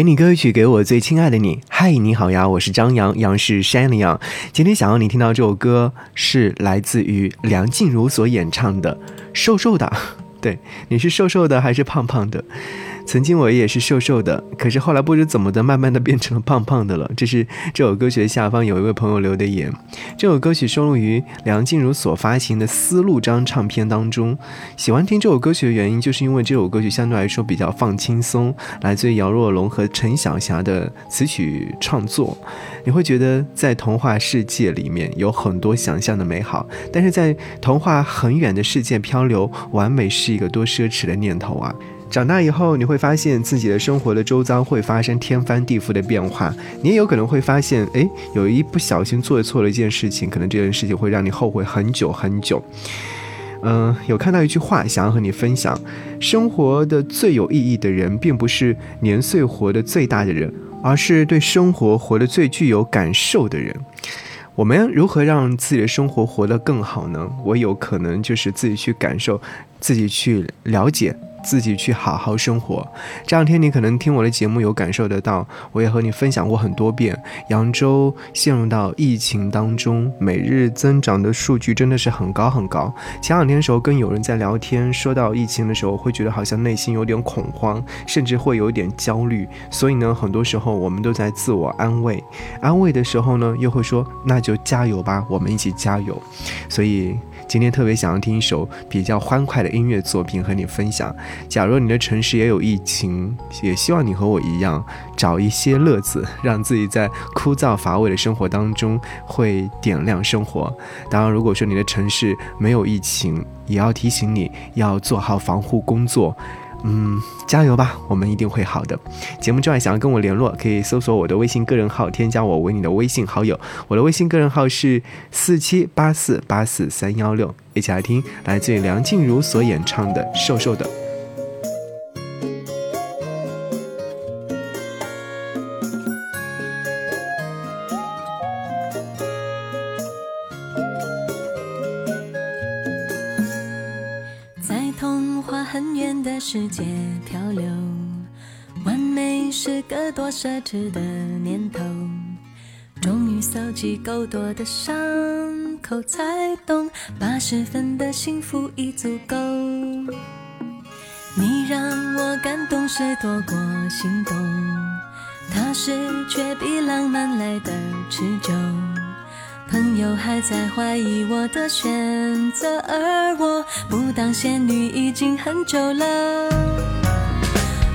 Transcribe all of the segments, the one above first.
给你歌曲，给我最亲爱的你。嗨，你好呀，我是张扬，杨是山的杨。今天想要你听到这首歌，是来自于梁静茹所演唱的《瘦瘦的》。对，你是瘦瘦的还是胖胖的？曾经我也是瘦瘦的，可是后来不知怎么的，慢慢的变成了胖胖的了。这是这首歌曲的下方有一位朋友留的言。这首歌曲收录于梁静茹所发行的《丝路》张唱片当中。喜欢听这首歌曲的原因，就是因为这首歌曲相对来说比较放轻松，来自于姚若龙和陈小霞的词曲创作。你会觉得在童话世界里面有很多想象的美好，但是在童话很远的世界漂流，完美是一个多奢侈的念头啊！长大以后，你会发现自己的生活的周遭会发生天翻地覆的变化。你也有可能会发现，哎，有一不小心做错了一件事情，可能这件事情会让你后悔很久很久。嗯，有看到一句话，想要和你分享：生活的最有意义的人，并不是年岁活得最大的人，而是对生活活得最具有感受的人。我们如何让自己的生活活得更好呢？我有可能就是自己去感受，自己去了解。自己去好好生活。这两天你可能听我的节目有感受得到，我也和你分享过很多遍。扬州陷入到疫情当中，每日增长的数据真的是很高很高。前两天的时候跟有人在聊天，说到疫情的时候，会觉得好像内心有点恐慌，甚至会有点焦虑。所以呢，很多时候我们都在自我安慰，安慰的时候呢，又会说那就加油吧，我们一起加油。所以。今天特别想要听一首比较欢快的音乐作品和你分享。假如你的城市也有疫情，也希望你和我一样找一些乐子，让自己在枯燥乏味的生活当中会点亮生活。当然，如果说你的城市没有疫情，也要提醒你要做好防护工作。嗯，加油吧，我们一定会好的。节目之外，想要跟我联络，可以搜索我的微信个人号，添加我为你的微信好友。我的微信个人号是四七八四八四三幺六。一起来听来自于梁静茹所演唱的《瘦瘦的》。的世界漂流，完美是个多奢侈的念头。终于搜集够多的伤口，才懂八十分的幸福已足够。你让我感动是多过心动，踏实却比浪漫来的持久。朋友还在怀疑我的选择，而我不当仙女已经很久了。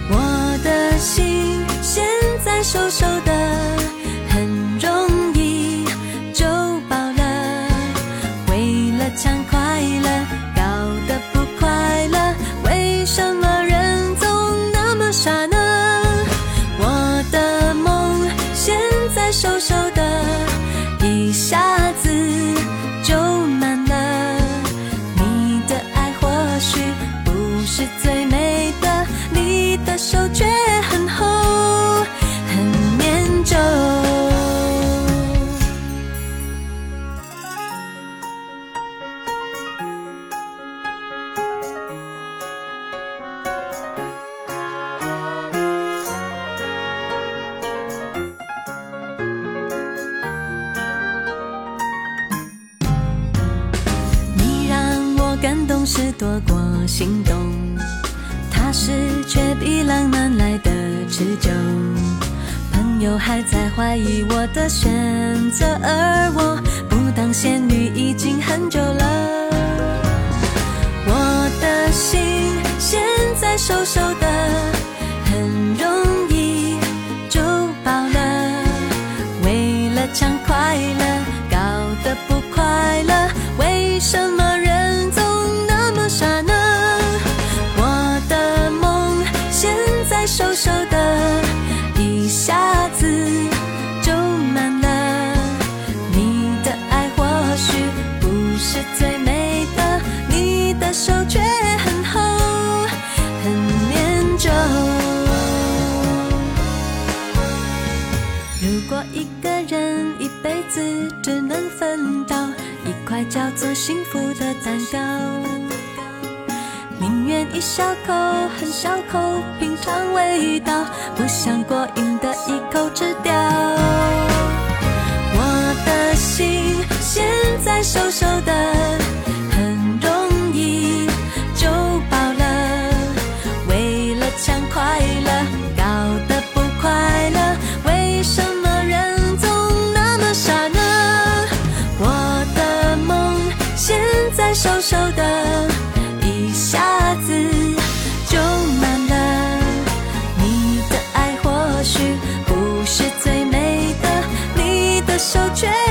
我的心现在瘦瘦是最是多过心动，踏实却比浪漫来的持久。朋友还在怀疑我的选择，而我不当仙女已经很久了。我的心现在瘦瘦果一个人一辈子只能分到一块叫做幸福的蛋糕，宁愿一小口很小口品尝味道，不想过瘾的一口吃掉。我的心现在瘦瘦的，手却